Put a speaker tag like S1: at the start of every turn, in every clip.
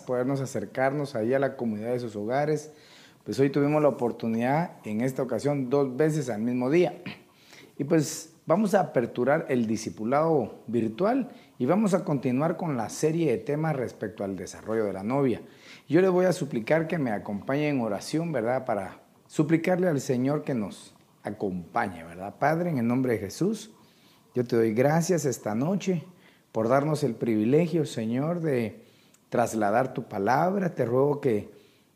S1: Podernos acercarnos ahí a la comunidad de sus hogares. Pues hoy tuvimos la oportunidad en esta ocasión dos veces al mismo día. Y pues vamos a aperturar el discipulado virtual y vamos a continuar con la serie de temas respecto al desarrollo de la novia. Yo le voy a suplicar que me acompañe en oración, ¿verdad? Para suplicarle al Señor que nos acompañe, ¿verdad? Padre, en el nombre de Jesús, yo te doy gracias esta noche por darnos el privilegio, Señor, de trasladar tu palabra. Te ruego que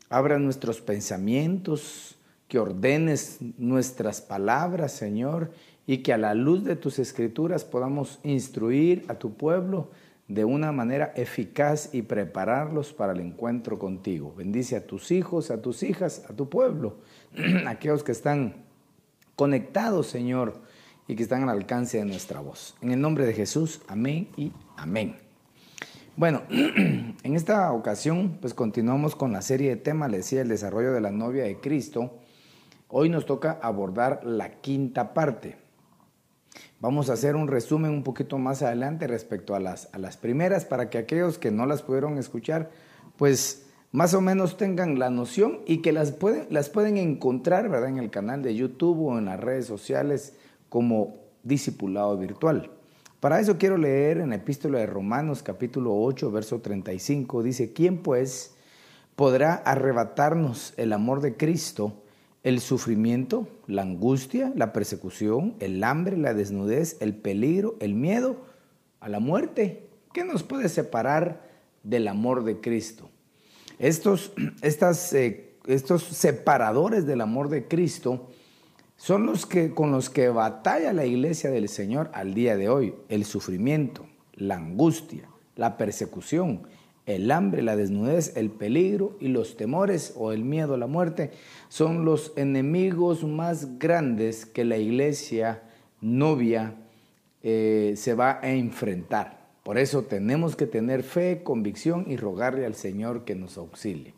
S1: abras nuestros pensamientos, que ordenes nuestras palabras, Señor, y que a la luz de tus escrituras podamos instruir a tu pueblo de una manera eficaz y prepararlos para el encuentro contigo. Bendice a tus hijos, a tus hijas, a tu pueblo, aquellos que están conectados, Señor, y que están al alcance de nuestra voz. En el nombre de Jesús, amén y amén. Bueno, en esta ocasión pues continuamos con la serie de temas, le decía, el desarrollo de la novia de Cristo. Hoy nos toca abordar la quinta parte. Vamos a hacer un resumen un poquito más adelante respecto a las, a las primeras para que aquellos que no las pudieron escuchar pues más o menos tengan la noción y que las pueden, las pueden encontrar ¿verdad? en el canal de YouTube o en las redes sociales como discipulado virtual. Para eso quiero leer en la epístola de Romanos capítulo 8, verso 35. Dice, ¿quién pues podrá arrebatarnos el amor de Cristo, el sufrimiento, la angustia, la persecución, el hambre, la desnudez, el peligro, el miedo a la muerte? ¿Qué nos puede separar del amor de Cristo? Estos, eh, estos separadores del amor de Cristo son los que con los que batalla la iglesia del Señor al día de hoy, el sufrimiento, la angustia, la persecución, el hambre, la desnudez, el peligro y los temores o el miedo a la muerte son los enemigos más grandes que la iglesia novia eh, se va a enfrentar. Por eso tenemos que tener fe, convicción y rogarle al Señor que nos auxilie.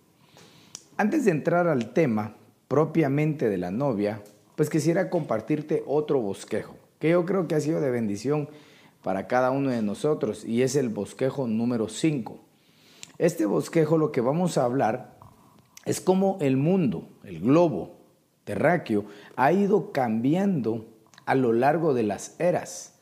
S1: Antes de entrar al tema propiamente de la novia, pues quisiera compartirte otro bosquejo, que yo creo que ha sido de bendición para cada uno de nosotros, y es el bosquejo número 5. Este bosquejo lo que vamos a hablar es cómo el mundo, el globo terráqueo, ha ido cambiando a lo largo de las eras.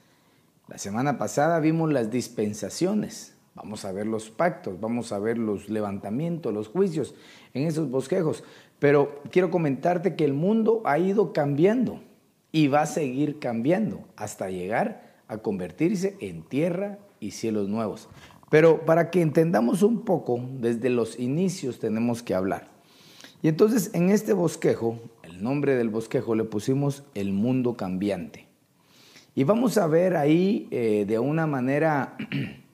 S1: La semana pasada vimos las dispensaciones, vamos a ver los pactos, vamos a ver los levantamientos, los juicios en esos bosquejos. Pero quiero comentarte que el mundo ha ido cambiando y va a seguir cambiando hasta llegar a convertirse en tierra y cielos nuevos. Pero para que entendamos un poco, desde los inicios tenemos que hablar. Y entonces en este bosquejo, el nombre del bosquejo le pusimos el mundo cambiante. Y vamos a ver ahí eh, de una manera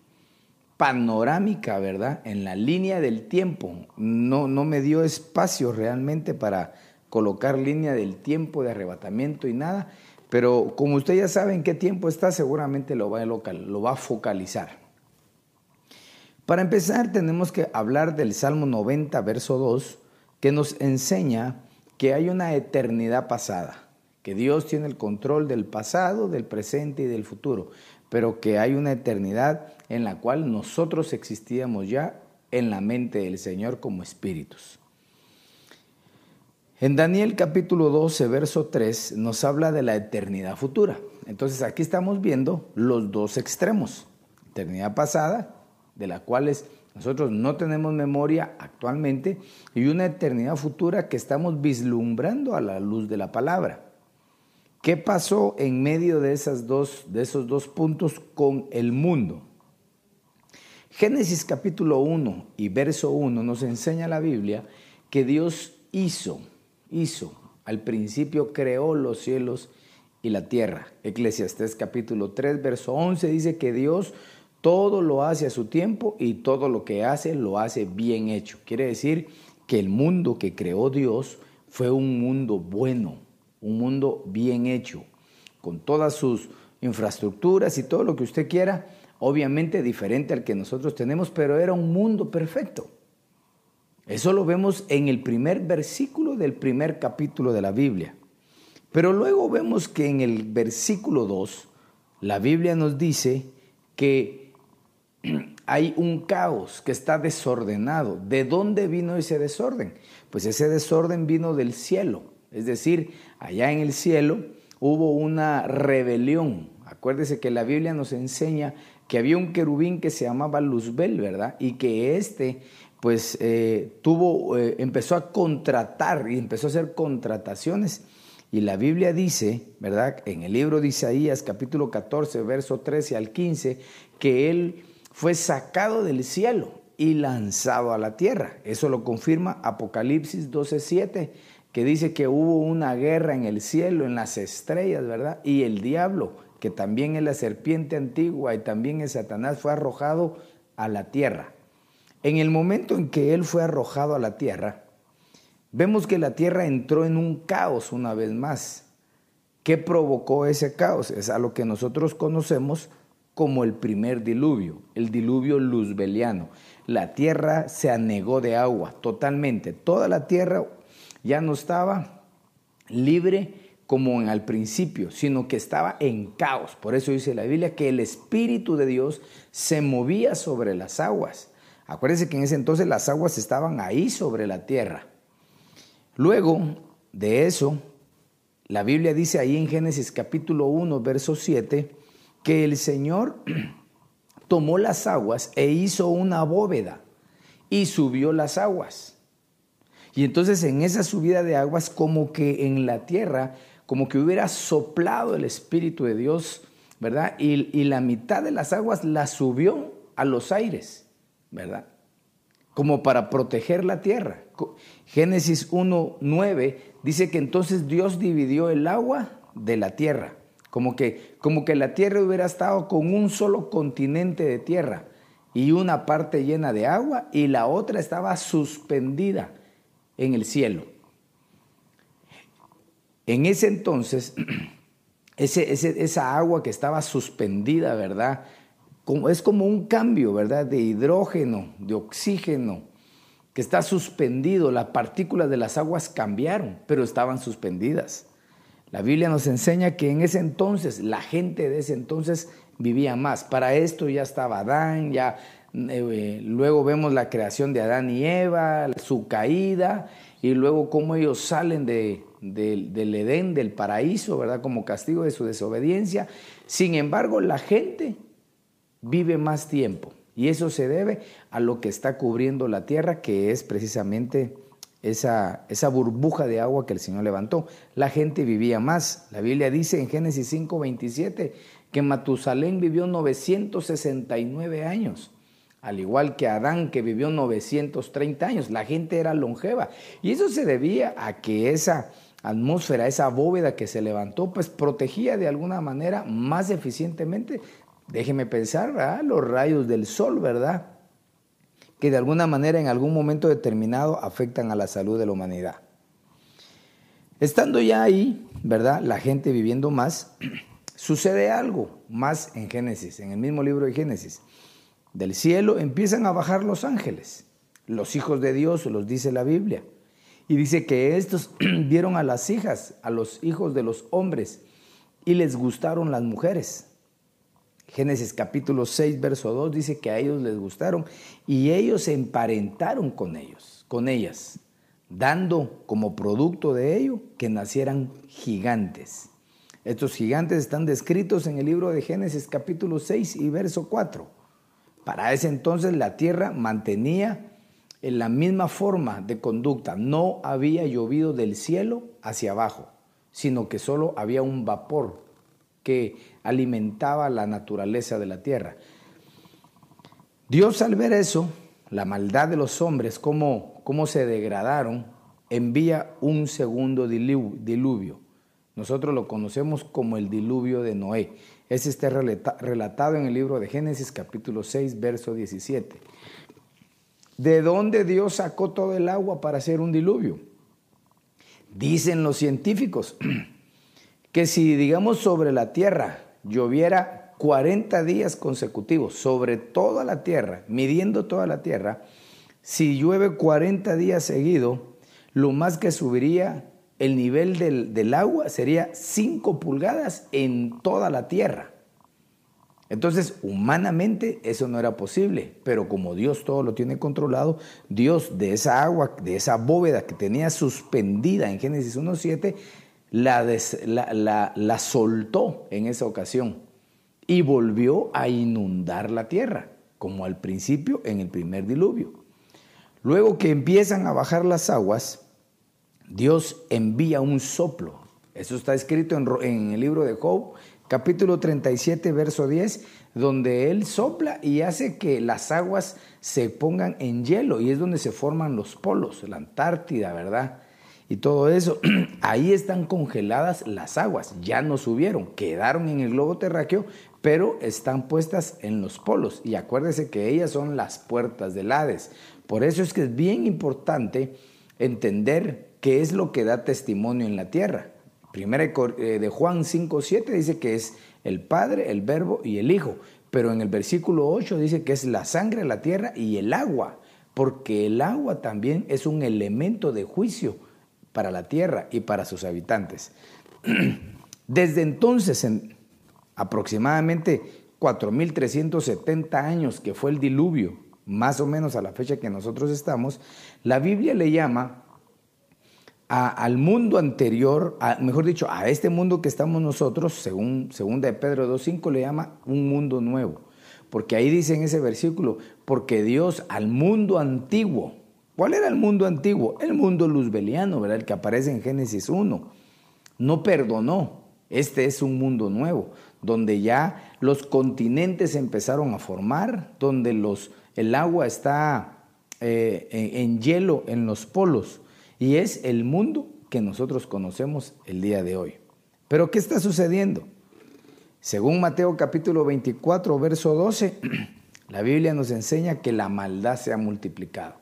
S1: panorámica, ¿verdad? En la línea del tiempo. No, no me dio espacio realmente para colocar línea del tiempo de arrebatamiento y nada, pero como usted ya sabe en qué tiempo está, seguramente lo va a, local, lo va a focalizar. Para empezar, tenemos que hablar del Salmo 90, verso 2, que nos enseña que hay una eternidad pasada, que Dios tiene el control del pasado, del presente y del futuro pero que hay una eternidad en la cual nosotros existíamos ya en la mente del Señor como espíritus. En Daniel capítulo 12, verso 3 nos habla de la eternidad futura. Entonces aquí estamos viendo los dos extremos. Eternidad pasada, de la cual nosotros no tenemos memoria actualmente, y una eternidad futura que estamos vislumbrando a la luz de la palabra. ¿Qué pasó en medio de, esos dos puntos con el mundo? Génesis capítulo 1 y verso 1 nos enseña la Biblia que Dios hizo, hizo Al principio creó los cielos y la tierra. Eclesiastés capítulo 3, verso 11 dice que Dios todo lo hace a su tiempo y todo lo que hace lo hace bien hecho. Quiere decir que el mundo que creó Dios fue un mundo bueno, un mundo bien hecho, con todas sus infraestructuras y todo lo que usted quiera, obviamente diferente al que nosotros tenemos, pero era un mundo perfecto. Eso lo vemos en el primer versículo del primer capítulo de la Biblia. Pero luego vemos que en el versículo 2, la Biblia nos dice que hay un caos que está desordenado. ¿De dónde vino ese desorden? Pues ese desorden vino del cielo. Es decir, allá en el cielo hubo una rebelión. Acuérdese que la Biblia nos enseña que había un querubín que se llamaba Luzbel, ¿verdad? Y que este pues eh, tuvo, eh, empezó a contratar y empezó a hacer contrataciones y la Biblia dice, ¿verdad? En el libro de Isaías capítulo 14, verso 13 al 15, que él fue sacado del cielo y lanzado a la tierra. Eso lo confirma Apocalipsis 12, 7, que dice que hubo una guerra en el cielo, en las estrellas, ¿verdad? Y el diablo, que también es la serpiente antigua y también es Satanás, fue arrojado a la tierra. En el momento en que él fue arrojado a la tierra, Vemos que la tierra entró en un caos una vez más. ¿Qué provocó ese caos? Es a lo que nosotros conocemos como el primer diluvio, el diluvio luzbeliano. La tierra se anegó de agua totalmente. Toda la tierra ya no estaba libre como en al principio, sino que estaba en caos. Por eso dice la Biblia que el Espíritu de Dios se movía sobre las aguas. Acuérdense que en ese entonces las aguas estaban ahí sobre la tierra. Luego de eso, la Biblia dice ahí en Génesis capítulo 1, verso 7, que el Señor tomó las aguas e hizo una bóveda y subió las aguas. Y entonces en esa subida de aguas, como que en la tierra, como que hubiera soplado el Espíritu de Dios, ¿verdad? Y, y la mitad de las aguas la subió a los aires, ¿verdad? como para proteger la tierra. Génesis 1.9 dice que entonces Dios dividió el agua de la tierra, como que, como que la tierra hubiera estado con un solo continente de tierra y una parte llena de agua y la otra estaba suspendida en el cielo. En ese entonces, ese, esa agua que estaba suspendida, ¿verdad? es como un cambio, ¿verdad? De hidrógeno, de oxígeno, que está suspendido. Las partículas de las aguas cambiaron, pero estaban suspendidas. La Biblia nos enseña que en ese entonces, la gente de ese entonces vivía más. Para esto ya estaba Adán, ya eh, luego vemos la creación de Adán y Eva, su caída, y luego cómo ellos salen de, del Edén, del paraíso, ¿verdad? Como castigo de su desobediencia. Sin embargo, la gente vive más tiempo. Y eso se debe a lo que está cubriendo la tierra, que es precisamente esa, esa burbuja de agua que el Señor levantó. La gente vivía más. La Biblia dice en Génesis 5:27 que Matusalén vivió 969 años, al igual que Adán que vivió 930 años. La gente era longeva. Y eso se debía a que esa atmósfera, esa bóveda que se levantó, pues protegía de alguna manera más eficientemente déjeme pensar, los rayos del sol, ¿verdad? Que de alguna manera en algún momento determinado afectan a la salud de la humanidad. Estando ya ahí, ¿verdad? La gente viviendo más, sucede algo más en Génesis, en el mismo libro de Génesis. Del cielo empiezan a bajar los ángeles, los hijos de Dios, los dice la Biblia. Y dice que estos vieron a las hijas, a los hijos de los hombres, y les gustaron las mujeres. Génesis capítulo 6, verso 2 dice que a ellos les gustaron y ellos se emparentaron con ellos, con ellas, dando como producto de ello que nacieran gigantes. Estos gigantes están descritos en el libro de Génesis capítulo 6 y verso 4. Para ese entonces la tierra mantenía en la misma forma de conducta. No había llovido del cielo hacia abajo, sino que solo había un vapor que alimentaba la naturaleza de la tierra. Dios al ver eso, la maldad de los hombres, cómo, cómo se degradaron, envía un segundo diluvio. Nosotros lo conocemos como el diluvio de Noé. Ese está relatado en el libro de Génesis capítulo 6, verso 17. ¿De dónde Dios sacó todo el agua para hacer un diluvio? Dicen los científicos que si, digamos, sobre la tierra lloviera 40 días consecutivos, sobre toda la tierra, midiendo toda la tierra, si llueve 40 días seguidos, lo más que subiría el nivel del, agua sería 5 pulgadas en toda la tierra. Entonces, humanamente eso no era posible, pero como Dios todo lo tiene controlado, Dios de esa agua, de esa bóveda que tenía suspendida en Génesis 1.7, la, la, la soltó en esa ocasión y volvió a inundar la tierra, como al principio en el primer diluvio. Luego que empiezan a bajar las aguas, Dios envía un soplo. Eso está escrito en, el libro de Job, capítulo 37, verso 10, donde Él sopla y hace que las aguas se pongan en hielo y es donde se forman los polos, la Antártida, ¿verdad? Y todo eso, ahí están congeladas las aguas, ya no subieron, quedaron en el globo terráqueo, pero están puestas en los polos. Y acuérdese que ellas son las puertas del Hades. Por eso es que es bien importante entender qué es lo que da testimonio en la tierra. Primera eh, de Juan 5.7 dice que es el Padre, el Verbo y el Hijo, pero en el versículo 8 dice que es la sangre, la tierra y el agua, porque el agua también es un elemento de juicio para la tierra y para sus habitantes. Desde entonces, en aproximadamente 4.370 años que fue el diluvio, más o menos a la fecha que nosotros estamos, la Biblia le llama al mundo anterior, mejor dicho, a este mundo que estamos nosotros, según de Pedro 2.5, le llama un mundo nuevo. Porque ahí dice en ese versículo, porque Dios al mundo antiguo, ¿cuál era el mundo antiguo? El mundo luzbeliano, ¿verdad? El que aparece en Génesis 1. No perdonó. Este es un mundo nuevo, donde ya los continentes empezaron a formar, donde los, el agua está eh, en hielo en los polos y es el mundo que nosotros conocemos el día de hoy. Pero ¿qué está sucediendo? Según Mateo capítulo 24, verso 12, la Biblia nos enseña que la maldad se ha multiplicado.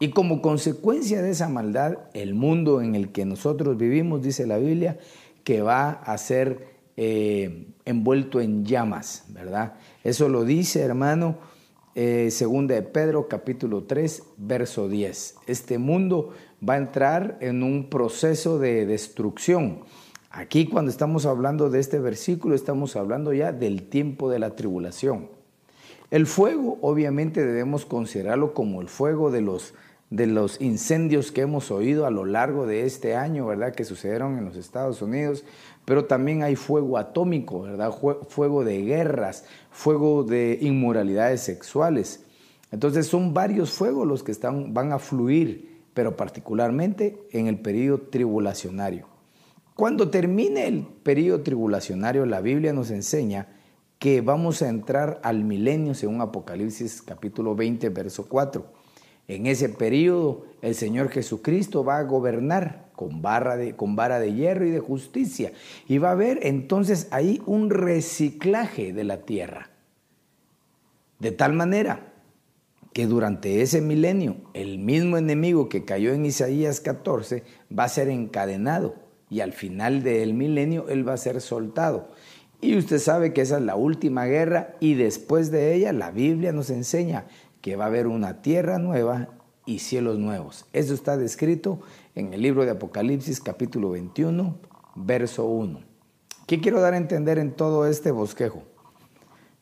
S1: Y como consecuencia de esa maldad, el mundo en el que nosotros vivimos, dice la Biblia, que va a ser eh, envuelto en llamas, ¿verdad? Eso lo dice, hermano, eh, segunda de Pedro capítulo 3, verso 10. Este mundo va a entrar en un proceso de destrucción. Aquí cuando estamos hablando de este versículo estamos hablando ya del tiempo de la tribulación. El fuego obviamente debemos considerarlo como el fuego de los, de los incendios que hemos oído a lo largo de este año, ¿verdad? Que sucedieron en los Estados Unidos, pero también hay fuego atómico, ¿verdad? Fuego de guerras, fuego de inmoralidades sexuales. Entonces son varios fuegos los que están, van a fluir pero particularmente en el periodo tribulacionario. Cuando termine el periodo tribulacionario, la Biblia nos enseña que vamos a entrar al milenio según Apocalipsis capítulo 20, verso 4. En ese periodo el Señor Jesucristo va a gobernar con, barra de, con vara de hierro y de justicia. Y va a haber entonces ahí un reciclaje de la tierra. De tal manera que durante ese milenio el mismo enemigo que cayó en Isaías 14 va a ser encadenado y al final del milenio él va a ser soltado. Y usted sabe que esa es la última guerra y después de ella la Biblia nos enseña que va a haber una tierra nueva y cielos nuevos. Eso está descrito en el libro de Apocalipsis capítulo 21, verso 1. ¿Qué quiero dar a entender en todo este bosquejo?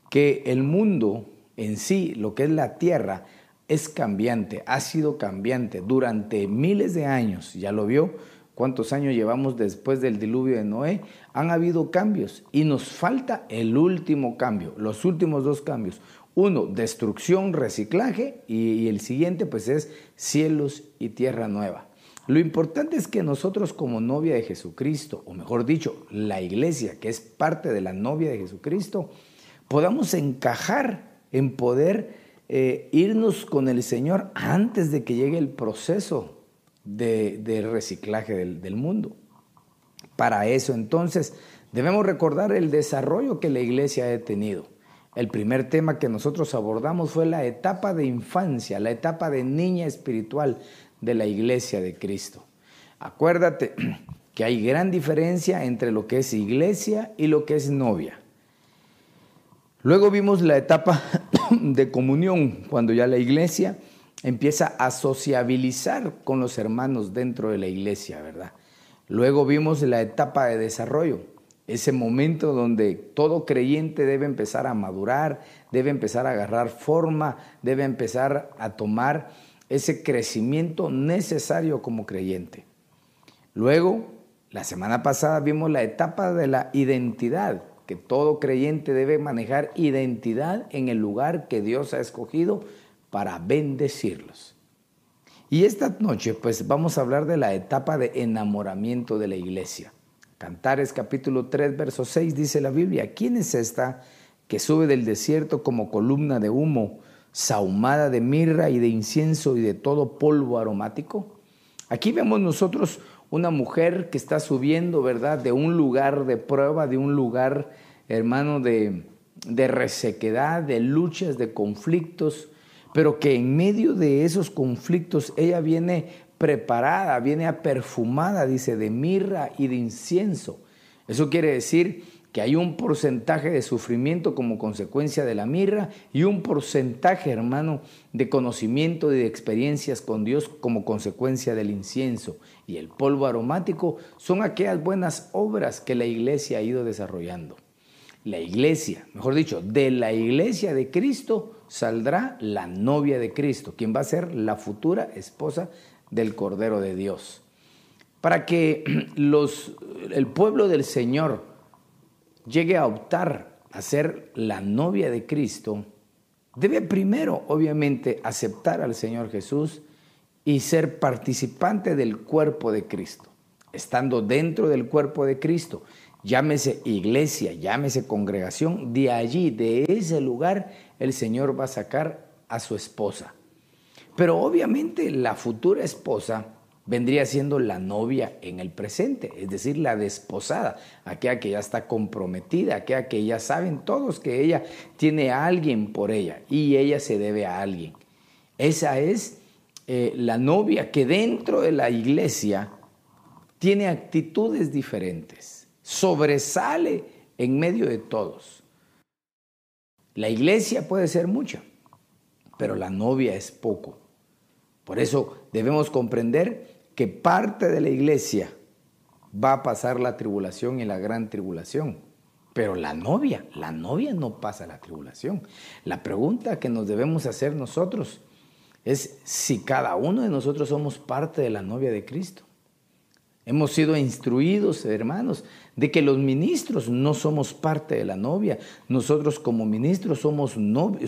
S1: Que el mundo en sí, lo que es la tierra, es cambiante, ha sido cambiante durante miles de años, ya lo vio, cuántos años llevamos después del diluvio de Noé, han habido cambios y nos falta el último cambio, los últimos dos cambios. Uno, destrucción, reciclaje y, el siguiente pues es cielos y tierra nueva. Lo importante es que nosotros como novia de Jesucristo, o mejor dicho, la iglesia que es parte de la novia de Jesucristo, podamos encajar en poder eh, irnos con el Señor antes de que llegue el proceso de, reciclaje del, del mundo. Para eso entonces debemos recordar el desarrollo que la iglesia ha tenido. El primer tema que nosotros abordamos fue la etapa de infancia, la etapa de niña espiritual de la iglesia de Cristo. Acuérdate que hay gran diferencia entre lo que es iglesia y lo que es novia. Luego vimos la etapa de comunión, cuando ya la iglesia empieza a sociabilizar con los hermanos dentro de la iglesia, ¿verdad? Luego vimos la etapa de desarrollo, ese momento donde todo creyente debe empezar a madurar, debe empezar a agarrar forma, debe empezar a tomar ese crecimiento necesario como creyente. Luego, la semana pasada vimos la etapa de la identidad, que todo creyente debe manejar identidad en el lugar que Dios ha escogido para bendecirlos. Y esta noche pues vamos a hablar de la etapa de enamoramiento de la iglesia. Cantares capítulo 3 verso 6 dice la Biblia, ¿quién es esta que sube del desierto como columna de humo, sahumada de mirra y de incienso y de todo polvo aromático? Aquí vemos nosotros una mujer que está subiendo, ¿verdad? De un lugar de prueba, de un lugar, hermano, de, de resequedad, de luchas, de conflictos, pero que en medio de esos conflictos ella viene preparada, viene perfumada, dice, de mirra y de incienso. Eso quiere decir que hay un porcentaje de sufrimiento como consecuencia de la mirra y un porcentaje, hermano, de conocimiento y de experiencias con Dios como consecuencia del incienso. Y el polvo aromático son aquellas buenas obras que la iglesia ha ido desarrollando. La iglesia, mejor dicho, de la iglesia de Cristo saldrá la novia de Cristo, quien va a ser la futura esposa del Cordero de Dios. Para que los, el pueblo del Señor llegue a optar a ser la novia de Cristo, debe primero, obviamente, aceptar al Señor Jesús y ser participante del cuerpo de Cristo, estando dentro del cuerpo de Cristo llámese iglesia, llámese congregación, de allí, de ese lugar, el Señor va a sacar a su esposa. Pero obviamente la futura esposa vendría siendo la novia en el presente, es decir, la desposada, aquella que ya está comprometida, aquella que ya saben todos que ella tiene a alguien por ella y ella se debe a alguien. Esa es eh, la novia que dentro de la iglesia tiene actitudes diferentes sobresale en medio de todos. La iglesia puede ser mucha, pero la novia es poco. Por eso debemos comprender que parte de la iglesia va a pasar la tribulación y la gran tribulación. Pero la novia, la novia no pasa la tribulación. La pregunta que nos debemos hacer nosotros es si cada uno de nosotros somos parte de la novia de Cristo. Hemos sido instruidos, hermanos, de que los ministros no somos parte de la novia. Nosotros como ministros somos,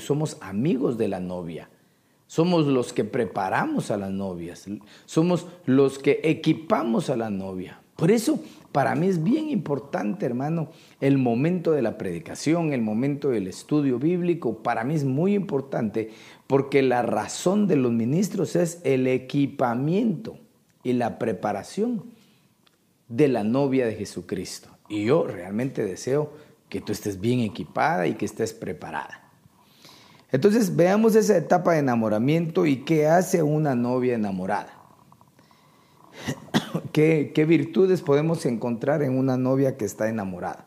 S1: somos amigos de la novia. Somos los que preparamos a las novias. Somos los que equipamos a la novia. Por eso, para mí es bien importante, hermano, el momento de la predicación, el momento del estudio bíblico. Para mí es muy importante porque la razón de los ministros es el equipamiento y la preparación de la novia de Jesucristo. Y yo realmente deseo que tú estés bien equipada y que estés preparada. Entonces veamos esa etapa de enamoramiento y qué hace una novia enamorada. ¿Qué, ¿Qué, virtudes podemos encontrar en una novia que está enamorada?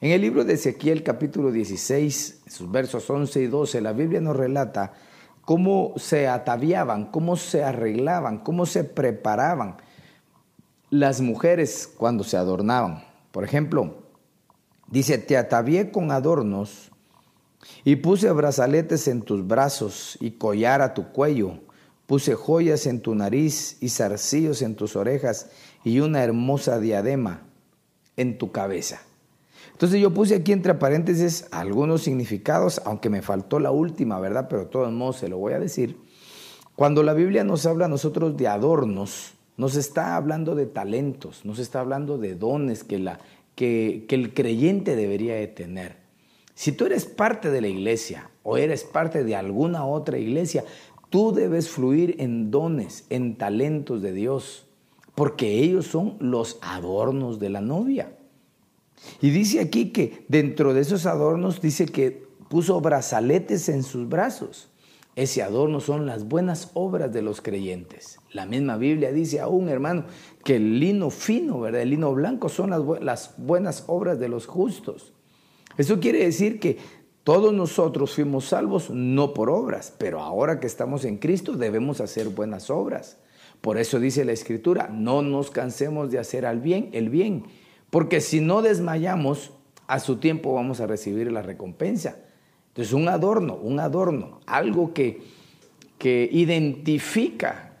S1: En el libro de Ezequiel capítulo 16, sus versos 11 y 12, la Biblia nos relata cómo se ataviaban, cómo se arreglaban, cómo se preparaban las mujeres cuando se adornaban. Por ejemplo, dice, te atavié con adornos y puse brazaletes en tus brazos y collar a tu cuello. Puse joyas en tu nariz y zarcillos en tus orejas y una hermosa diadema en tu cabeza. Entonces yo puse aquí entre paréntesis algunos significados, aunque me faltó la última, ¿verdad? Pero de todos modos se lo voy a decir. Cuando la Biblia nos habla a nosotros de adornos, nos está hablando de talentos, nos está hablando de dones que, la, que, que el creyente debería de tener. Si tú eres parte de la iglesia o eres parte de alguna otra iglesia, Tú debes fluir en dones, en talentos de Dios, porque ellos son los adornos de la novia. Y dice aquí que dentro de esos adornos dice que puso brazaletes en sus brazos. Ese adorno son las buenas obras de los creyentes. La misma Biblia dice aún, hermano, que el lino fino, ¿verdad? El lino blanco son las, las buenas obras de los justos. Eso quiere decir que todos nosotros fuimos salvos no por obras, pero ahora que estamos en Cristo debemos hacer buenas obras. Por eso dice la Escritura, no nos cansemos de hacer al bien, el bien, porque si no desmayamos, a su tiempo vamos a recibir la recompensa. Entonces, un adorno, un adorno, algo que, que identifica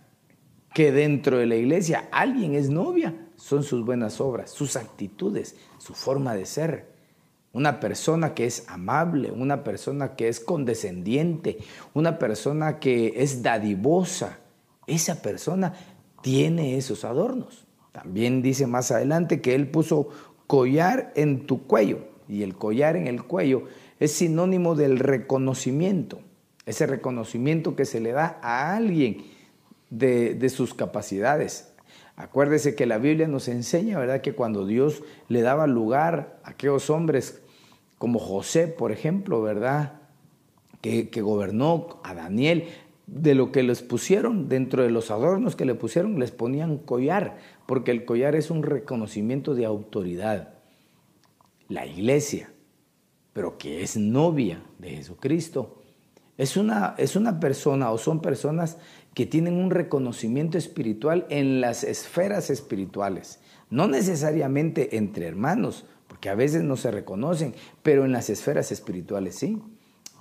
S1: que dentro de la iglesia alguien es novia, son sus buenas obras, sus actitudes, su forma de ser una persona que es amable, una persona que es condescendiente, una persona que es dadivosa. Esa persona tiene esos adornos. También dice más adelante que él puso collar en tu cuello y el collar en el cuello es sinónimo del reconocimiento, ese reconocimiento que se le da a alguien de, de sus capacidades, Acuérdese que la Biblia nos enseña, ¿verdad?, que cuando Dios le daba lugar a aquellos hombres como José, por ejemplo, ¿verdad?, que, gobernó a Daniel, de lo que les pusieron, dentro de los adornos que le pusieron, les ponían collar, porque el collar es un reconocimiento de autoridad. La iglesia, pero que es novia de Jesucristo, es una, es una persona o son personas que tienen un reconocimiento espiritual en las esferas espirituales, no necesariamente entre hermanos, porque a veces no se reconocen, pero en las esferas espirituales sí.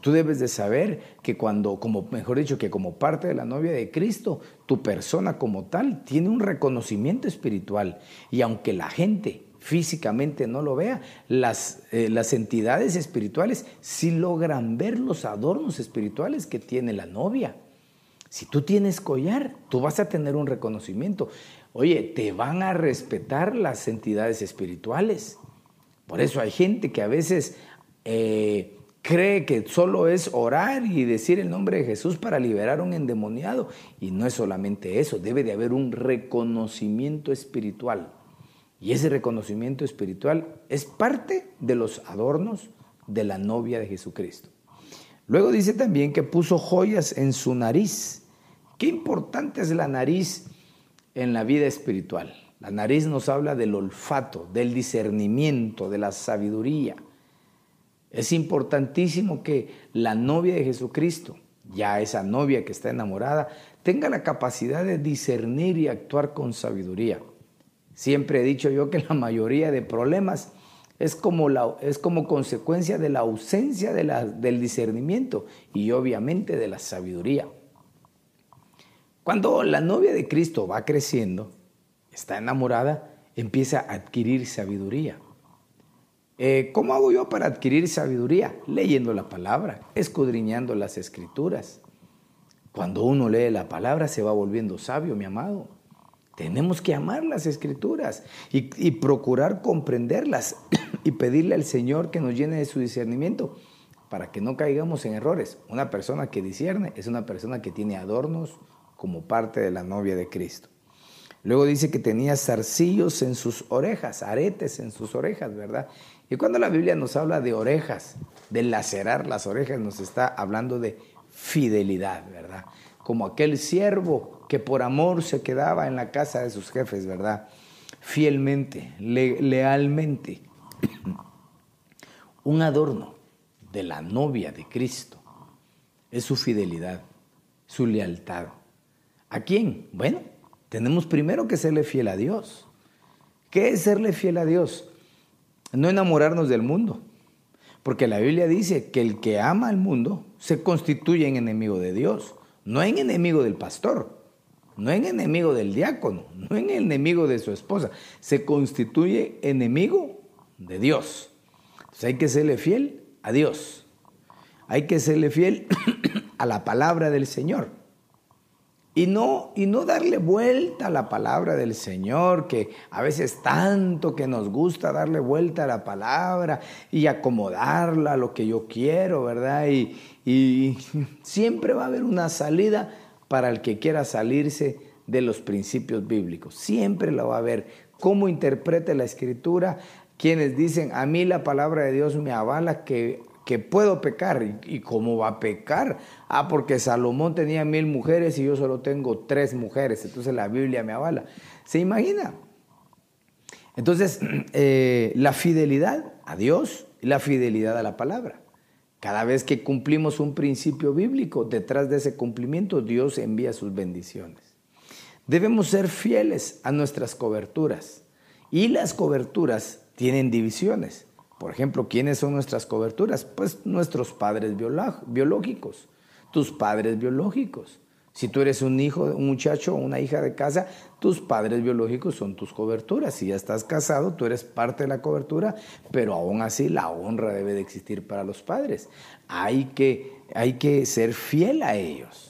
S1: Tú debes de saber que cuando, como mejor dicho, que como parte de la novia de Cristo, tu persona como tal tiene un reconocimiento espiritual. Y aunque la gente físicamente no lo vea, las, eh, las entidades espirituales sí logran ver los adornos espirituales que tiene la novia. Si tú tienes collar, tú vas a tener un reconocimiento. Oye, te van a respetar las entidades espirituales. Por eso hay gente que a veces eh, cree que solo es orar y decir el nombre de Jesús para liberar a un endemoniado. Y no es solamente eso, debe de haber un reconocimiento espiritual. Y ese reconocimiento espiritual es parte de los adornos de la novia de Jesucristo. Luego dice también que puso joyas en su nariz. Qué importante es la nariz en la vida espiritual. La nariz nos habla del olfato, del discernimiento, de la sabiduría. Es importantísimo que la novia de Jesucristo, ya esa novia que está enamorada, tenga la capacidad de discernir y actuar con sabiduría. Siempre he dicho yo que la mayoría de problemas es como, la, es como consecuencia de la ausencia de la, del discernimiento y obviamente de la sabiduría. Cuando la novia de Cristo va creciendo, está enamorada, empieza a adquirir sabiduría. Eh, ¿Cómo hago yo para adquirir sabiduría? Leyendo la palabra, escudriñando las escrituras. Cuando uno lee la palabra se va volviendo sabio, mi amado. Tenemos que amar las escrituras y, y procurar comprenderlas y pedirle al Señor que nos llene de su discernimiento para que no caigamos en errores. Una persona que discierne es una persona que tiene adornos como parte de la novia de Cristo. Luego dice que tenía zarcillos en sus orejas, aretes en sus orejas, ¿verdad? Y cuando la Biblia nos habla de orejas, de lacerar las orejas, nos está hablando de fidelidad, ¿verdad? Como aquel siervo que por amor se quedaba en la casa de sus jefes, ¿verdad? Fielmente, lealmente. Un adorno de la novia de Cristo es su fidelidad, su lealtad. ¿A quién? Bueno, tenemos primero que serle fiel a Dios. ¿Qué es serle fiel a Dios? No enamorarnos del mundo. Porque la Biblia dice que el que ama al mundo se constituye en enemigo de Dios, no en enemigo del pastor no en enemigo del diácono, no en enemigo de su esposa, se constituye enemigo de Dios. Entonces hay que serle fiel a Dios, hay que serle fiel a la palabra del Señor. Y no, y no darle vuelta a la palabra del Señor, que a veces tanto que nos gusta darle vuelta a la palabra y acomodarla a lo que yo quiero, ¿verdad? Y, y siempre va a haber una salida para el que quiera salirse de los principios bíblicos. Siempre la va a haber. Cómo interprete la escritura, quienes dicen, a mí la palabra de Dios me avala que que puedo pecar. ¿Y, cómo va a pecar? Ah, porque Salomón tenía mil mujeres y yo solo tengo tres mujeres. Entonces la Biblia me avala. ¿Se imagina? Entonces, eh, la fidelidad a Dios y la fidelidad a la palabra. Cada vez que cumplimos un principio bíblico, detrás de ese cumplimiento Dios envía sus bendiciones. Debemos ser fieles a nuestras coberturas. Y las coberturas tienen divisiones. Por ejemplo, ¿quiénes son nuestras coberturas? Pues nuestros padres biológicos, tus padres biológicos. Si tú eres un hijo, un muchacho o una hija de casa, tus padres biológicos son tus coberturas. Si ya estás casado, tú eres parte de la cobertura, pero aún así la honra debe de existir para los padres. Hay que, hay que ser fiel a ellos.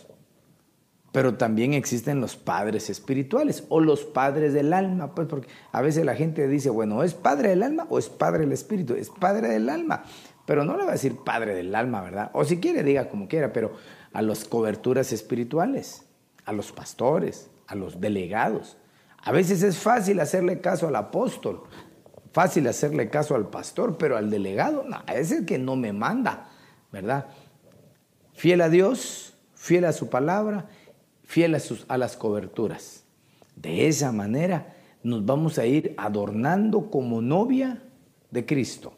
S1: Pero también existen los padres espirituales o los padres del alma, pues porque a veces la gente dice, bueno, ¿es padre del alma o es padre del espíritu? Es padre del alma, pero no le va a decir padre del alma, ¿verdad? O si quiere, diga como quiera, pero a las coberturas espirituales, a los pastores, a los delegados. A veces es fácil hacerle caso al apóstol, fácil hacerle caso al pastor, pero al delegado, no, es el que no me manda, ¿verdad? Fiel a Dios, fiel a su palabra fiel a, sus, a las coberturas. De esa manera nos vamos a ir adornando como novia de Cristo.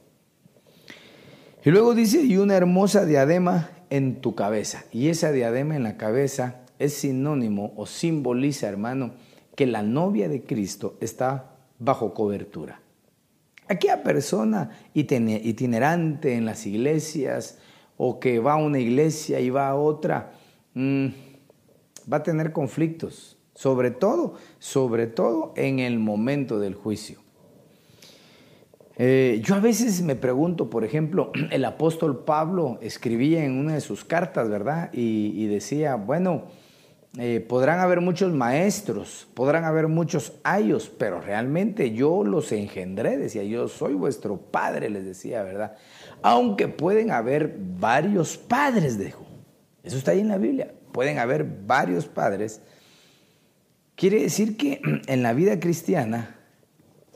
S1: Y luego dice, y una hermosa diadema en tu cabeza. Y esa diadema en la cabeza es sinónimo o simboliza, hermano, que la novia de Cristo está bajo cobertura. Aquella persona itinerante en las iglesias o que va a una iglesia y va a otra, mm, va a tener conflictos, sobre todo, sobre todo en el momento del juicio. Eh, yo a veces me pregunto, por ejemplo, el apóstol Pablo escribía en una de sus cartas, ¿verdad? Y, decía, bueno, eh, podrán haber muchos maestros, podrán haber muchos ayos, pero realmente yo los engendré, decía, yo soy vuestro padre, les decía, ¿verdad? Aunque pueden haber varios padres, dijo. Eso está ahí en la Biblia pueden haber varios padres, quiere decir que en la vida cristiana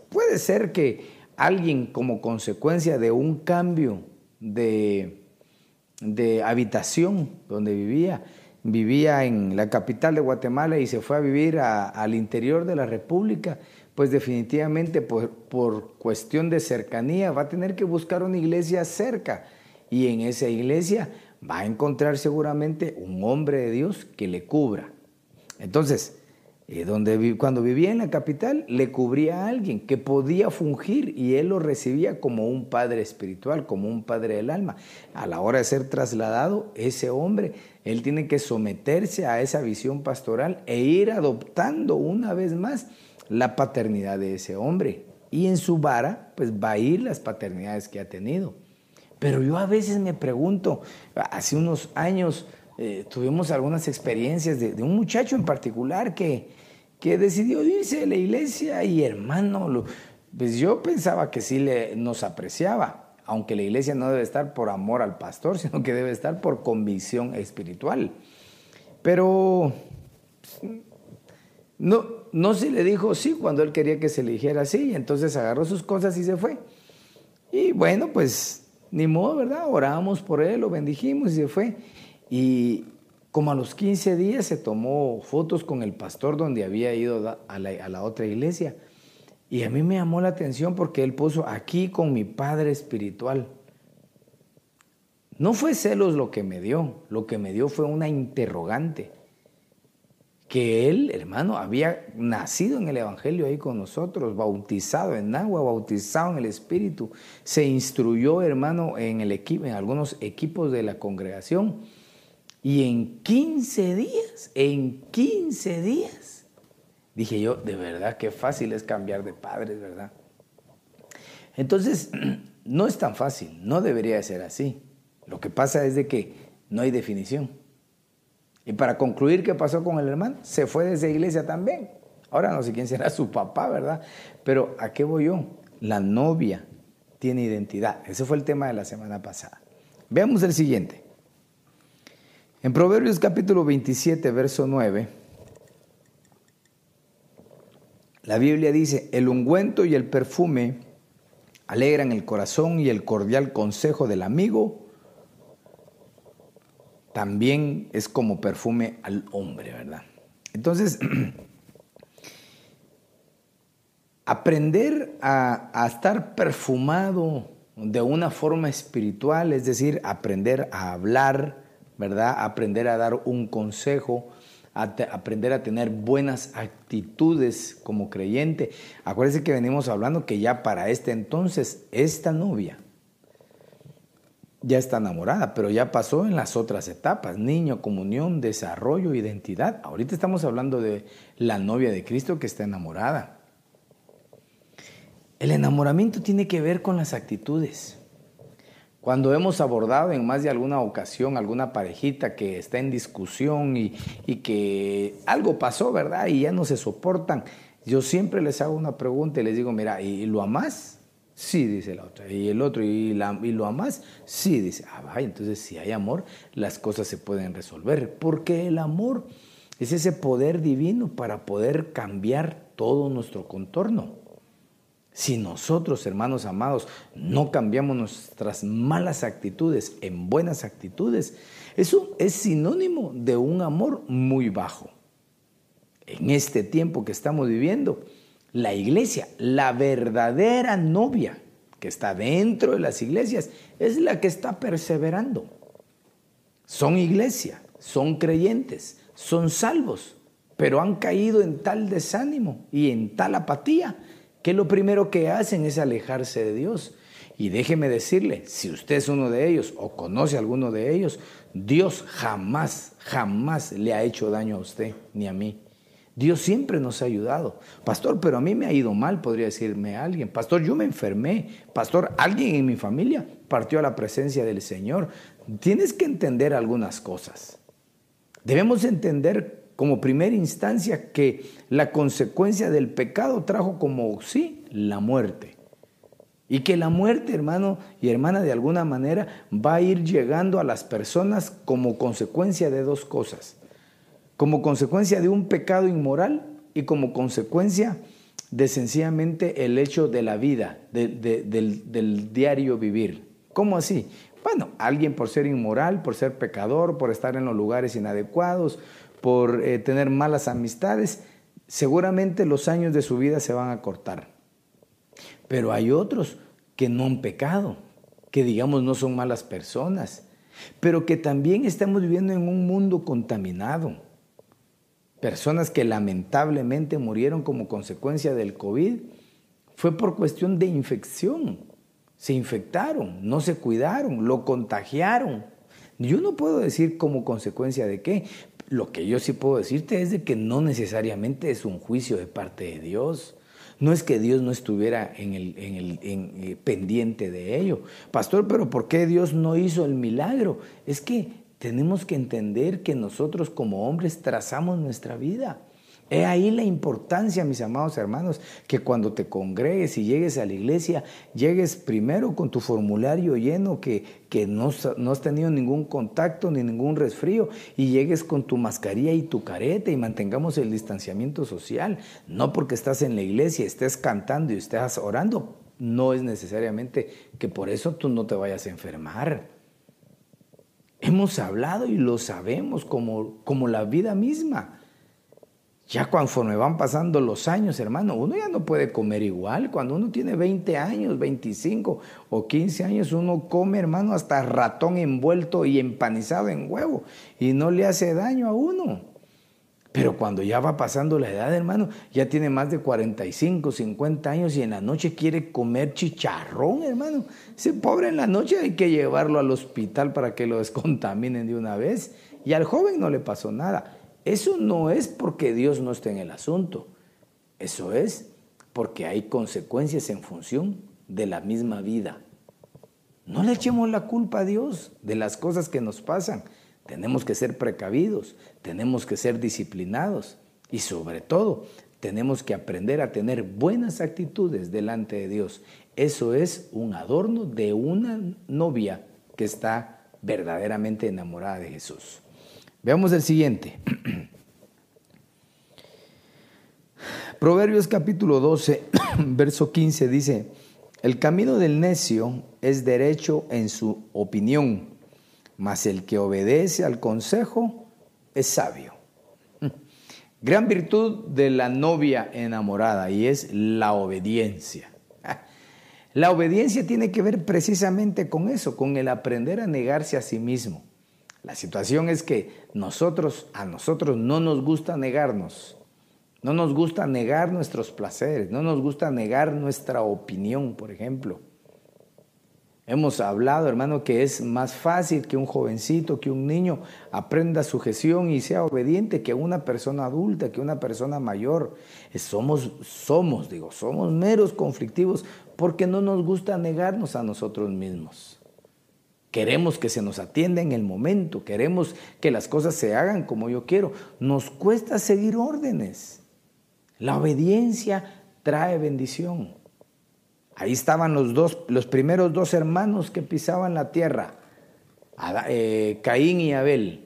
S1: puede ser que alguien como consecuencia de un cambio de, de habitación donde vivía, vivía en la capital de Guatemala y se fue a vivir al interior de la República, pues definitivamente por, por, cuestión de cercanía va a tener que buscar una iglesia cerca. Y en esa iglesia va a encontrar seguramente un hombre de Dios que le cubra. Entonces, eh, donde, cuando vivía en la capital, le cubría a alguien que podía fungir y él lo recibía como un padre espiritual, como un padre del alma. A la hora de ser trasladado, ese hombre, él tiene que someterse a esa visión pastoral e ir adoptando una vez más la paternidad de ese hombre. Y en su vara, pues va a ir las paternidades que ha tenido. Pero yo a veces me pregunto, hace unos años eh, tuvimos algunas experiencias de, un muchacho en particular que, que decidió irse de la iglesia y hermano, pues yo pensaba que sí le, nos apreciaba, aunque la iglesia no debe estar por amor al pastor, sino que debe estar por convicción espiritual. Pero no, no se le dijo sí cuando él quería que se le dijera sí, entonces agarró sus cosas y se fue. Y bueno, pues ni modo, ¿verdad? Oramos por él, lo bendijimos y se fue. Y como a los 15 días se tomó fotos con el pastor donde había ido a la, otra iglesia. Y a mí me llamó la atención porque él puso aquí con mi padre espiritual. No fue celos lo que me dio, lo que me dio fue una interrogante que él, hermano, había nacido en el Evangelio ahí con nosotros, bautizado en agua, bautizado en el Espíritu, se instruyó, hermano, en, algunos equipos de la congregación. Y en 15 días, en 15 días, dije yo, de verdad, qué fácil es cambiar de padres, ¿verdad? Entonces, no es tan fácil, no debería de ser así. Lo que pasa es de que no hay definición. Y para concluir qué pasó con el hermano, se fue de esa iglesia también. Ahora no sé quién será su papá, ¿verdad? Pero ¿a qué voy yo? La novia tiene identidad. Ese fue el tema de la semana pasada. Veamos el siguiente. En Proverbios capítulo 27, verso 9, la Biblia dice, el ungüento y el perfume alegran el corazón y el cordial consejo del amigo también es como perfume al hombre, ¿verdad? Entonces, aprender a, estar perfumado de una forma espiritual, es decir, aprender a hablar, ¿verdad? Aprender a dar un consejo, aprender a tener buenas actitudes como creyente. Acuérdense que venimos hablando que ya para este entonces, esta novia ya está enamorada, pero ya pasó en las otras etapas, niño, comunión, desarrollo, identidad. Ahorita estamos hablando de la novia de Cristo que está enamorada. El enamoramiento tiene que ver con las actitudes. Cuando hemos abordado en más de alguna ocasión alguna parejita que está en discusión y, y que algo pasó, ¿verdad? Y ya no se soportan, yo siempre les hago una pregunta y les digo, mira, ¿y lo amás? Sí, dice la otra. Y el otro, ¿y, la, y lo amas? Sí, dice. Ah, vaya, entonces si hay amor, las cosas se pueden resolver. Porque el amor es ese poder divino para poder cambiar todo nuestro contorno. Si nosotros, hermanos amados, no cambiamos nuestras malas actitudes en buenas actitudes, eso es sinónimo de un amor muy bajo. En este tiempo que estamos viviendo, la iglesia, la verdadera novia que está dentro de las iglesias, es la que está perseverando. Son iglesia, son creyentes, son salvos, pero han caído en tal desánimo y en tal apatía que lo primero que hacen es alejarse de Dios. Y déjeme decirle, si usted es uno de ellos o conoce a alguno de ellos, Dios jamás, jamás le ha hecho daño a usted ni a mí. Dios siempre nos ha ayudado. Pastor, pero a mí me ha ido mal, podría decirme alguien. Pastor, yo me enfermé. Pastor, alguien en mi familia partió a la presencia del Señor. Tienes que entender algunas cosas. Debemos entender como primera instancia que la consecuencia del pecado trajo como sí la muerte. Y que la muerte, hermano y hermana, de alguna manera va a ir llegando a las personas como consecuencia de dos cosas como consecuencia de un pecado inmoral y como consecuencia de sencillamente el hecho de la vida, del, diario vivir. ¿Cómo así? Bueno, alguien por ser inmoral, por ser pecador, por estar en los lugares inadecuados, por eh, tener malas amistades, seguramente los años de su vida se van a cortar. Pero hay otros que no han pecado, que digamos no son malas personas, pero que también estamos viviendo en un mundo contaminado personas que lamentablemente murieron como consecuencia del COVID, fue por cuestión de infección. Se infectaron, no se cuidaron, lo contagiaron. Yo no puedo decir como consecuencia de qué. Lo que yo sí puedo decirte es de que no necesariamente es un juicio de parte de Dios. No es que Dios no estuviera en el, en el eh, pendiente de ello. Pastor, pero ¿por qué Dios no hizo el milagro? Es que tenemos que entender que nosotros como hombres trazamos nuestra vida. He ahí la importancia, mis amados hermanos, que cuando te congregues y llegues a la iglesia, llegues primero con tu formulario lleno, que, que no, no, has tenido ningún contacto ni ningún resfrío, y llegues con tu mascarilla y tu careta y mantengamos el distanciamiento social. No porque estás en la iglesia, estés cantando y estés orando, no es necesariamente que por eso tú no te vayas a enfermar. Hemos hablado y lo sabemos como, como la vida misma. Ya conforme van pasando los años, hermano, uno ya no puede comer igual. Cuando uno tiene 20 años, 25 o 15 años, uno come, hermano, hasta ratón envuelto y empanizado en huevo y no le hace daño a uno. Pero cuando ya va pasando la edad, hermano, ya tiene más de 45, 50 años y en la noche quiere comer chicharrón, hermano. Ese pobre en la noche hay que llevarlo al hospital para que lo descontaminen de una vez. Y al joven no le pasó nada. Eso no es porque Dios no esté en el asunto. Eso es porque hay consecuencias en función de la misma vida. No le echemos la culpa a Dios de las cosas que nos pasan. Tenemos que ser precavidos, tenemos que ser disciplinados y sobre todo tenemos que aprender a tener buenas actitudes delante de Dios. Eso es un adorno de una novia que está verdaderamente enamorada de Jesús. Veamos el siguiente. Proverbios capítulo 12, verso 15 dice, el camino del necio es derecho en su opinión, mas el que obedece al consejo es sabio. Gran virtud de la novia enamorada y es la obediencia. La obediencia tiene que ver precisamente con eso, con el aprender a negarse a sí mismo. La situación es que nosotros, a nosotros no nos gusta negarnos. No nos gusta negar nuestros placeres, no nos gusta negar nuestra opinión, por ejemplo. Hemos hablado, hermano, que es más fácil que un jovencito, que un niño aprenda sujeción y sea obediente que una persona adulta, que una persona mayor. Somos, somos, digo, somos meros conflictivos porque no nos gusta negarnos a nosotros mismos. Queremos que se nos atienda en el momento, queremos que las cosas se hagan como yo quiero. Nos cuesta seguir órdenes. La obediencia trae bendición. Ahí estaban los, dos, los primeros dos hermanos que pisaban la tierra, eh, Caín y Abel.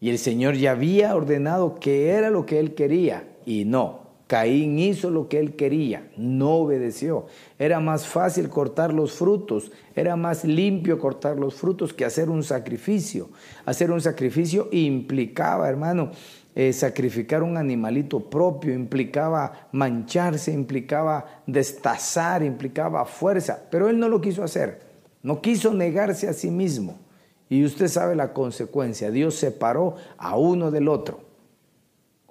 S1: Y el Señor ya había ordenado que era lo que él quería y no. Caín hizo lo que él quería, no obedeció. Era más fácil cortar los frutos, era más limpio cortar los frutos que hacer un sacrificio. Hacer un sacrificio implicaba, hermano, eh, sacrificar un animalito propio, implicaba mancharse, implicaba destazar, implicaba fuerza, pero él no lo quiso hacer, no quiso negarse a sí mismo. Y usted sabe la consecuencia, Dios separó a uno del otro.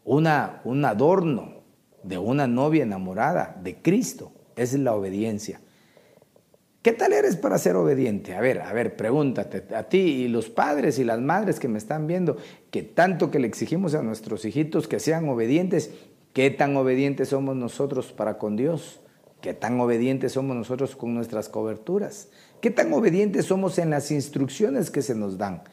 S1: Un adorno de una novia enamorada de Cristo es la obediencia. ¿Qué tal eres para ser obediente? A ver, a ver, pregúntate a ti y los padres y las madres que me están viendo, que tanto que le exigimos a nuestros hijitos que sean obedientes, ¿qué tan obedientes somos nosotros para con Dios? ¿Qué tan obedientes somos nosotros con nuestras coberturas? ¿Qué tan obedientes somos en las instrucciones que se nos dan?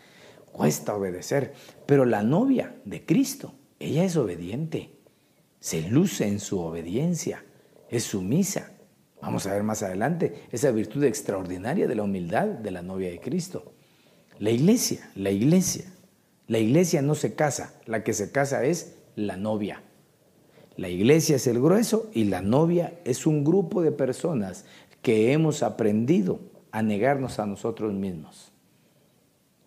S1: Cuesta obedecer, pero la novia de Cristo, ella es obediente, se luce en su obediencia, es sumisa Vamos a ver más adelante esa virtud extraordinaria de la humildad de la novia de Cristo. La iglesia, la iglesia. La iglesia no se casa, la que se casa es la novia. La iglesia es el grueso y la novia es un grupo de personas que hemos aprendido a negarnos a nosotros mismos.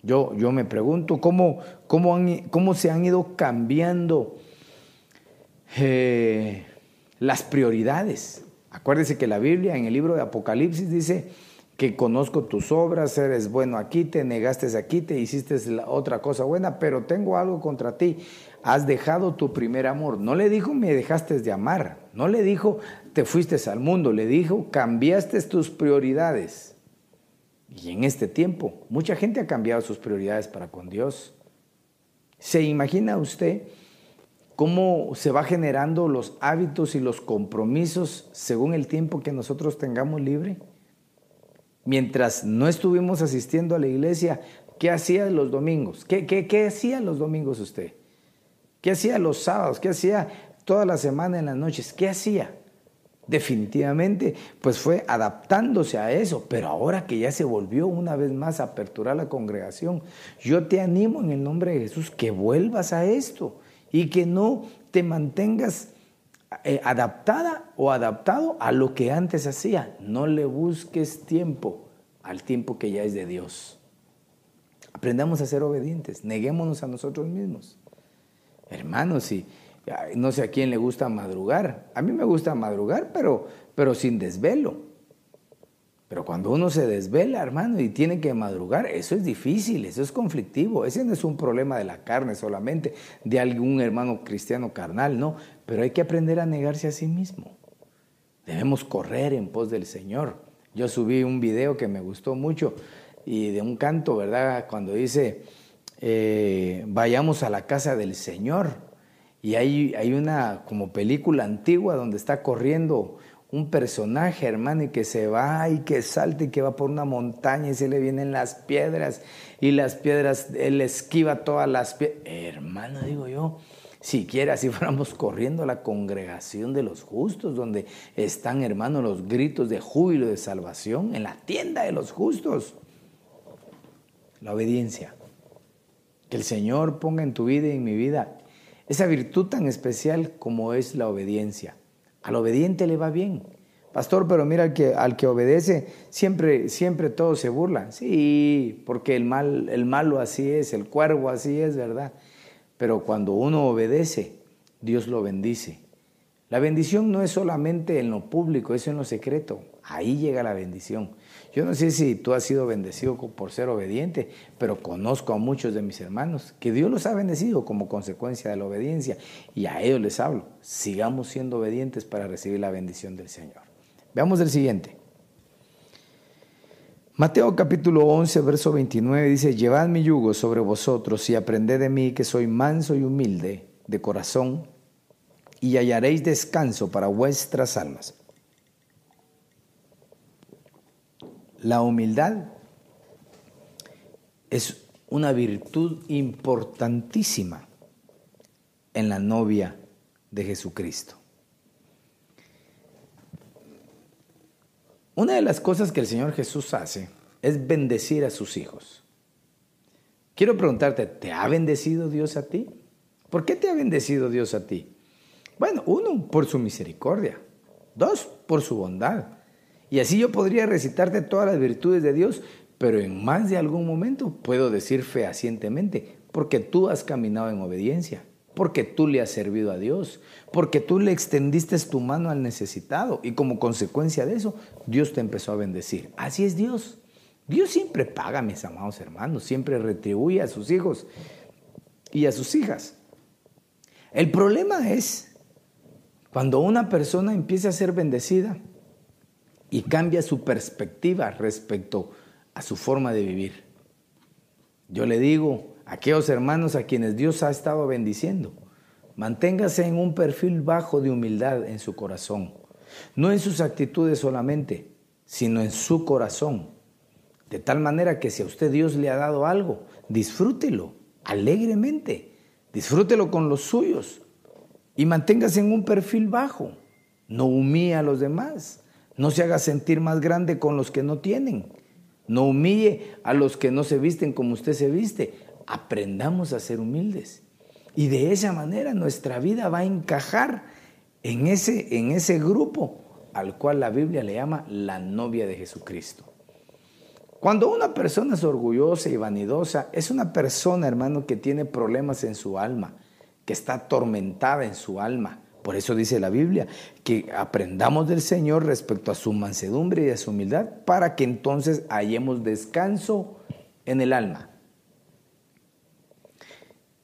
S1: Yo, yo me pregunto cómo, cómo, cómo se han ido cambiando eh, las prioridades. Acuérdese que la Biblia en el libro de Apocalipsis dice que conozco tus obras, eres bueno aquí, te negaste aquí, te hiciste otra cosa buena, pero tengo algo contra ti. Has dejado tu primer amor. No le dijo me dejaste de amar, no le dijo te fuiste al mundo, le dijo cambiaste tus prioridades. Y en este tiempo, mucha gente ha cambiado sus prioridades para con Dios. ¿Se imagina usted? Cómo se va generando los hábitos y los compromisos según el tiempo que nosotros tengamos libre. Mientras no estuvimos asistiendo a la iglesia, ¿qué hacía los domingos? ¿Qué, qué, qué hacía los domingos usted? ¿Qué hacía los sábados? ¿Qué hacía toda la semana en las noches? ¿Qué hacía? Definitivamente, pues fue adaptándose a eso, pero ahora que ya se volvió una vez más a aperturar la congregación, yo te animo en el nombre de Jesús que vuelvas a esto y que no te mantengas eh, adaptada o adaptado a lo que antes hacía. No le busques tiempo al tiempo que ya es de Dios. Aprendamos a ser obedientes, neguémonos a nosotros mismos. Hermanos, y no sé a quién le gusta madrugar. A mí me gusta madrugar, pero, pero sin desvelo. Pero cuando uno se desvela, hermano, y tiene que madrugar, eso es difícil, eso es conflictivo. Ese no es un problema de la carne solamente, de algún hermano cristiano carnal, no. Pero hay que aprender a negarse a sí mismo. Debemos correr en pos del Señor. Yo subí un video que me gustó mucho y de un canto, ¿verdad? Cuando dice, eh, vayamos a la casa del Señor. Y hay, hay una como película antigua donde está corriendo un personaje, hermano, y que se va y que salta y que va por una montaña y se le vienen las piedras y las piedras, él esquiva todas las piedras. Hermano, digo yo, siquiera si fuéramos corriendo a la congregación de los justos, donde están, hermano, los gritos de júbilo, de salvación, en la tienda de los justos. La obediencia. Que el Señor ponga en tu vida y en mi vida esa virtud tan especial como es la obediencia. Al obediente le va bien. Pastor, pero mira al que, al que obedece, siempre, siempre todo se burla. Sí, porque el, mal, el malo así es, el cuervo así es, ¿verdad? Pero cuando uno obedece, Dios lo bendice. La bendición no es solamente en lo público, es en lo secreto. Ahí llega la bendición. Yo no sé si tú has sido bendecido por ser obediente, pero conozco a muchos de mis hermanos que Dios los ha bendecido como consecuencia de la obediencia y a ellos les hablo. Sigamos siendo obedientes para recibir la bendición del Señor. Veamos el siguiente. Mateo capítulo 11, verso 29 dice, Llevad mi yugo sobre vosotros y aprended de mí que soy manso y humilde de corazón y hallaréis descanso para vuestras almas La humildad es una virtud importantísima en la novia de Jesucristo. Una de las cosas que el Señor Jesús hace es bendecir a sus hijos. Quiero preguntarte, ¿te ha bendecido Dios a ti? ¿Por qué te ha bendecido Dios a ti? Bueno, uno, por su misericordia. Dos, por su bondad. Y así yo podría recitarte todas las virtudes de Dios, pero en más de algún momento puedo decir fehacientemente, porque tú has caminado en obediencia, porque tú le has servido a Dios, porque tú le extendiste tu mano al necesitado y como consecuencia de eso, Dios te empezó a bendecir. Así es Dios. Dios siempre paga, mis amados hermanos, siempre retribuye a sus hijos y a sus hijas. El problema es cuando una persona empieza a ser bendecida, y cambia su perspectiva respecto a su forma de vivir. Yo le digo a aquellos hermanos a quienes Dios ha estado bendiciendo, manténgase en un perfil bajo de humildad en su corazón, no en sus actitudes solamente, sino en su corazón. De tal manera que si a usted Dios le ha dado algo, disfrútelo alegremente, disfrútelo con los suyos y manténgase en un perfil bajo. No humille a los demás, no se haga sentir más grande con los que no tienen. No humille a los que no se visten como usted se viste. Aprendamos a ser humildes. Y de esa manera nuestra vida va a encajar en ese, en ese grupo al cual la Biblia le llama la novia de Jesucristo. Cuando una persona es orgullosa y vanidosa, es una persona, hermano, que tiene problemas en su alma, que está atormentada en su alma, por eso dice la Biblia, que aprendamos del Señor respecto a su mansedumbre y a su humildad, para que entonces hallemos descanso en el alma.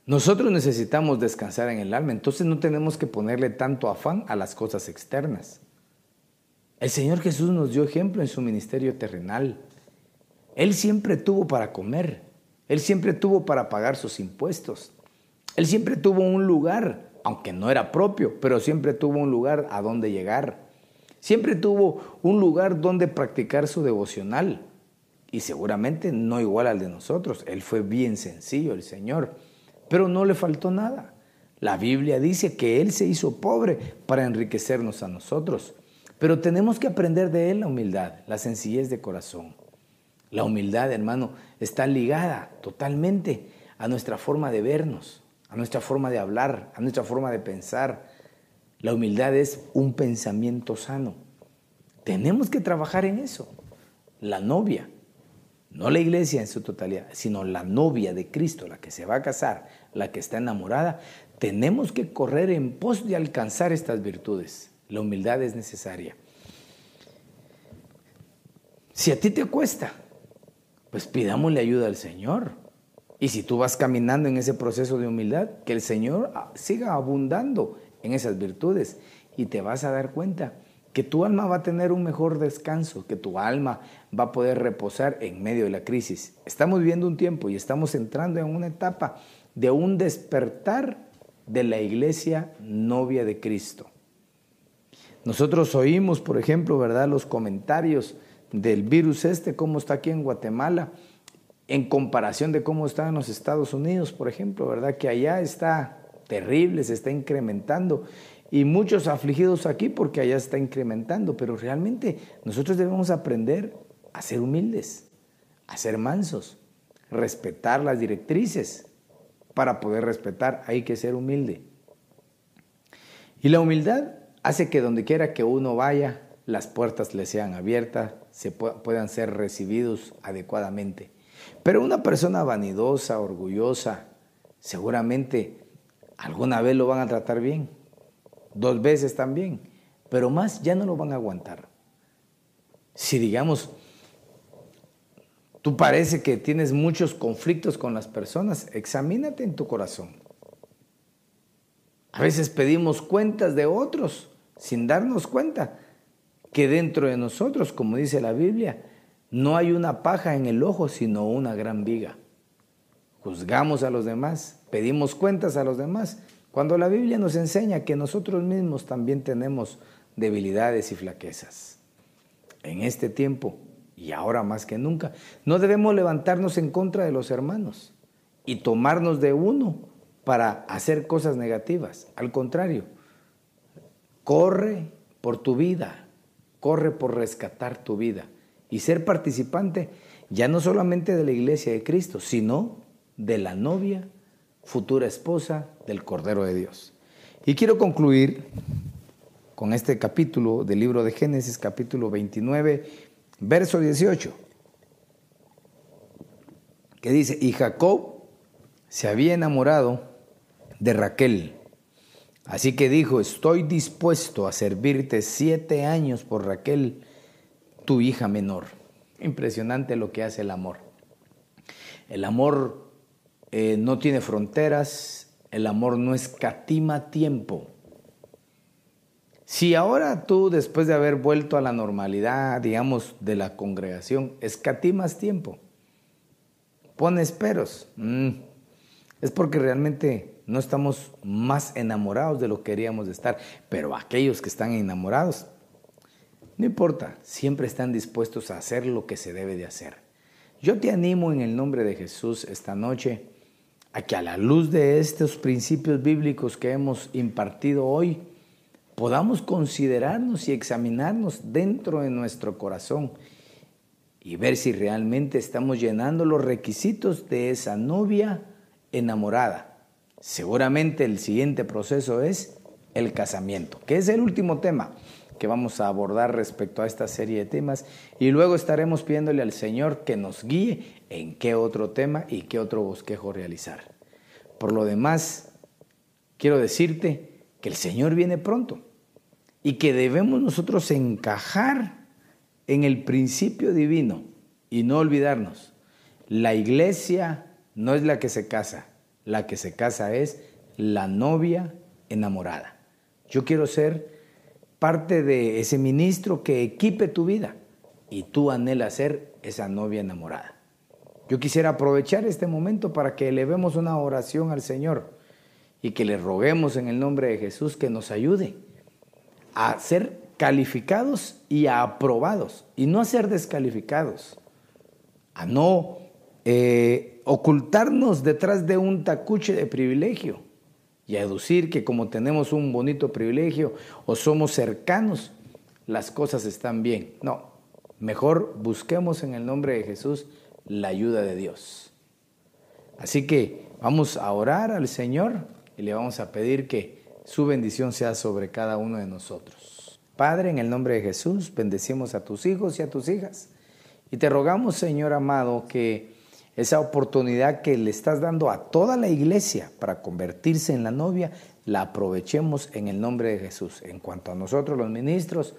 S1: Nosotros necesitamos descansar en el alma, entonces no tenemos que ponerle tanto afán a las cosas externas. El Señor Jesús nos dio ejemplo en su ministerio terrenal. Él siempre tuvo para comer, Él siempre tuvo para pagar sus impuestos, Él siempre tuvo un lugar aunque no era propio, pero siempre tuvo un lugar a donde llegar. Siempre tuvo un lugar donde practicar su devocional. Y seguramente no igual al de nosotros. Él fue bien sencillo, el Señor. Pero no le faltó nada. La Biblia dice que Él se hizo pobre para enriquecernos a nosotros. Pero tenemos que aprender de Él la humildad, la sencillez de corazón. La humildad, hermano, está ligada totalmente a nuestra forma de vernos, a nuestra forma de hablar, a nuestra forma de pensar. La humildad es un pensamiento sano. Tenemos que trabajar en eso. La novia, no la iglesia en su totalidad, sino la novia de Cristo, la que se va a casar, la que está enamorada, tenemos que correr en pos de alcanzar estas virtudes. La humildad es necesaria. Si a ti te cuesta, pues pidámosle ayuda al Señor. Y si tú vas caminando en ese proceso de humildad, que el Señor siga abundando en esas virtudes y te vas a dar cuenta que tu alma va a tener un mejor descanso, que tu alma va a poder reposar en medio de la crisis. Estamos viviendo un tiempo y estamos entrando en una etapa de un despertar de la iglesia novia de Cristo. Nosotros oímos, por ejemplo, ¿verdad? Los comentarios del virus este, cómo está aquí en Guatemala, en comparación de cómo está en los Estados Unidos, por ejemplo, ¿verdad? Que allá está terrible, se está incrementando. Y muchos afligidos aquí porque allá está incrementando, pero realmente nosotros debemos aprender a ser humildes, a ser mansos, respetar las directrices. Para poder respetar hay que ser humilde. Y la humildad hace que donde quiera que uno vaya, las puertas le sean abiertas, se puedan ser recibidos adecuadamente. Pero una persona vanidosa, orgullosa, seguramente alguna vez lo van a tratar bien, dos veces también, pero más ya no lo van a aguantar. Si digamos, tú parece que tienes muchos conflictos con las personas, examínate en tu corazón. A veces pedimos cuentas de otros sin darnos cuenta que dentro de nosotros, como dice la Biblia, no hay una paja en el ojo, sino una gran viga. Juzgamos a los demás, pedimos cuentas a los demás, cuando la Biblia nos enseña que nosotros mismos también tenemos debilidades y flaquezas. En este tiempo, y ahora más que nunca, no debemos levantarnos en contra de los hermanos y tomarnos de uno para hacer cosas negativas. Al contrario, corre por tu vida, corre por rescatar tu vida y ser participante ya no solamente de la iglesia de Cristo, sino de la novia, futura esposa del Cordero de Dios. Y quiero concluir con este capítulo del libro de Génesis, capítulo 29, verso 18, que dice, y Jacob se había enamorado de Raquel. Así que dijo, estoy dispuesto a servirte siete años por Raquel, tu hija menor. Impresionante lo que hace el amor. El amor eh, no tiene fronteras, el amor no escatima tiempo. Si ahora tú, después de haber vuelto a la normalidad, digamos, de la congregación, escatimas tiempo, pones peros, mm, es porque realmente no estamos más enamorados de lo que queríamos estar. Pero aquellos que están enamorados, no importa, siempre están dispuestos a hacer lo que se debe de hacer. Yo te animo en el nombre de Jesús esta noche a que a la luz de estos principios bíblicos que hemos impartido hoy, podamos considerarnos y examinarnos dentro de nuestro corazón y ver si realmente estamos llenando los requisitos de esa novia enamorada. Seguramente el siguiente proceso es el casamiento, que es el último tema que vamos a abordar respecto a esta serie de temas y luego estaremos pidiéndole al Señor que nos guíe en qué otro tema y qué otro bosquejo realizar. Por lo demás, quiero decirte que el Señor viene pronto y que debemos nosotros encajar en el principio divino y no olvidarnos, la iglesia no es la que se casa, la que se casa es la novia enamorada. Yo quiero ser parte de ese ministro que equipe tu vida y tú anhelas ser esa novia enamorada. Yo quisiera aprovechar este momento para que elevemos una oración al Señor y que le roguemos en el nombre de Jesús que nos ayude a ser calificados y aprobados y no a ser descalificados, a no eh, ocultarnos detrás de un tacuche de privilegio y a deducir que como tenemos un bonito privilegio o somos cercanos, las cosas están bien. No, mejor busquemos en el nombre de Jesús la ayuda de Dios. Así que vamos a orar al Señor y le vamos a pedir que su bendición sea sobre cada uno de nosotros. Padre, en el nombre de Jesús, bendecimos a tus hijos y a tus hijas. Y te rogamos, Señor amado, que esa oportunidad que le estás dando a toda la iglesia para convertirse en la novia, la aprovechemos en el nombre de Jesús. En cuanto a nosotros los ministros,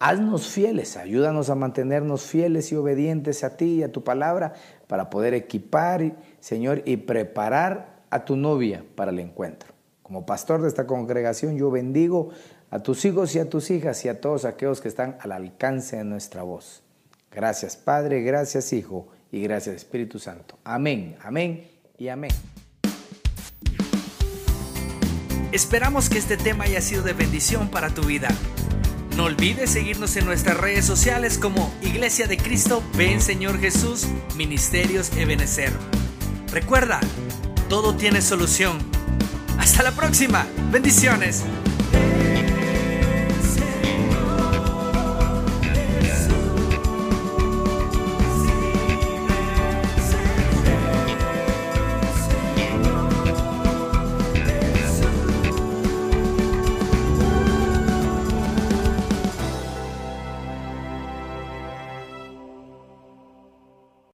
S1: haznos fieles, ayúdanos a mantenernos fieles y obedientes a ti y a tu palabra para poder equipar, Señor, y preparar a tu novia para el encuentro. Como pastor de esta congregación, yo bendigo a tus hijos y a tus hijas y a todos aquellos que están al alcance de nuestra voz. Gracias Padre, gracias Hijo y gracias Espíritu Santo. Amén, amén y amén.
S2: Esperamos que este tema haya sido de bendición para tu vida. No olvides seguirnos en nuestras redes sociales como Iglesia de Cristo, Ven Señor Jesús, Ministerios Ebenecer. Recuerda, todo tiene solución. Hasta la próxima. Bendiciones.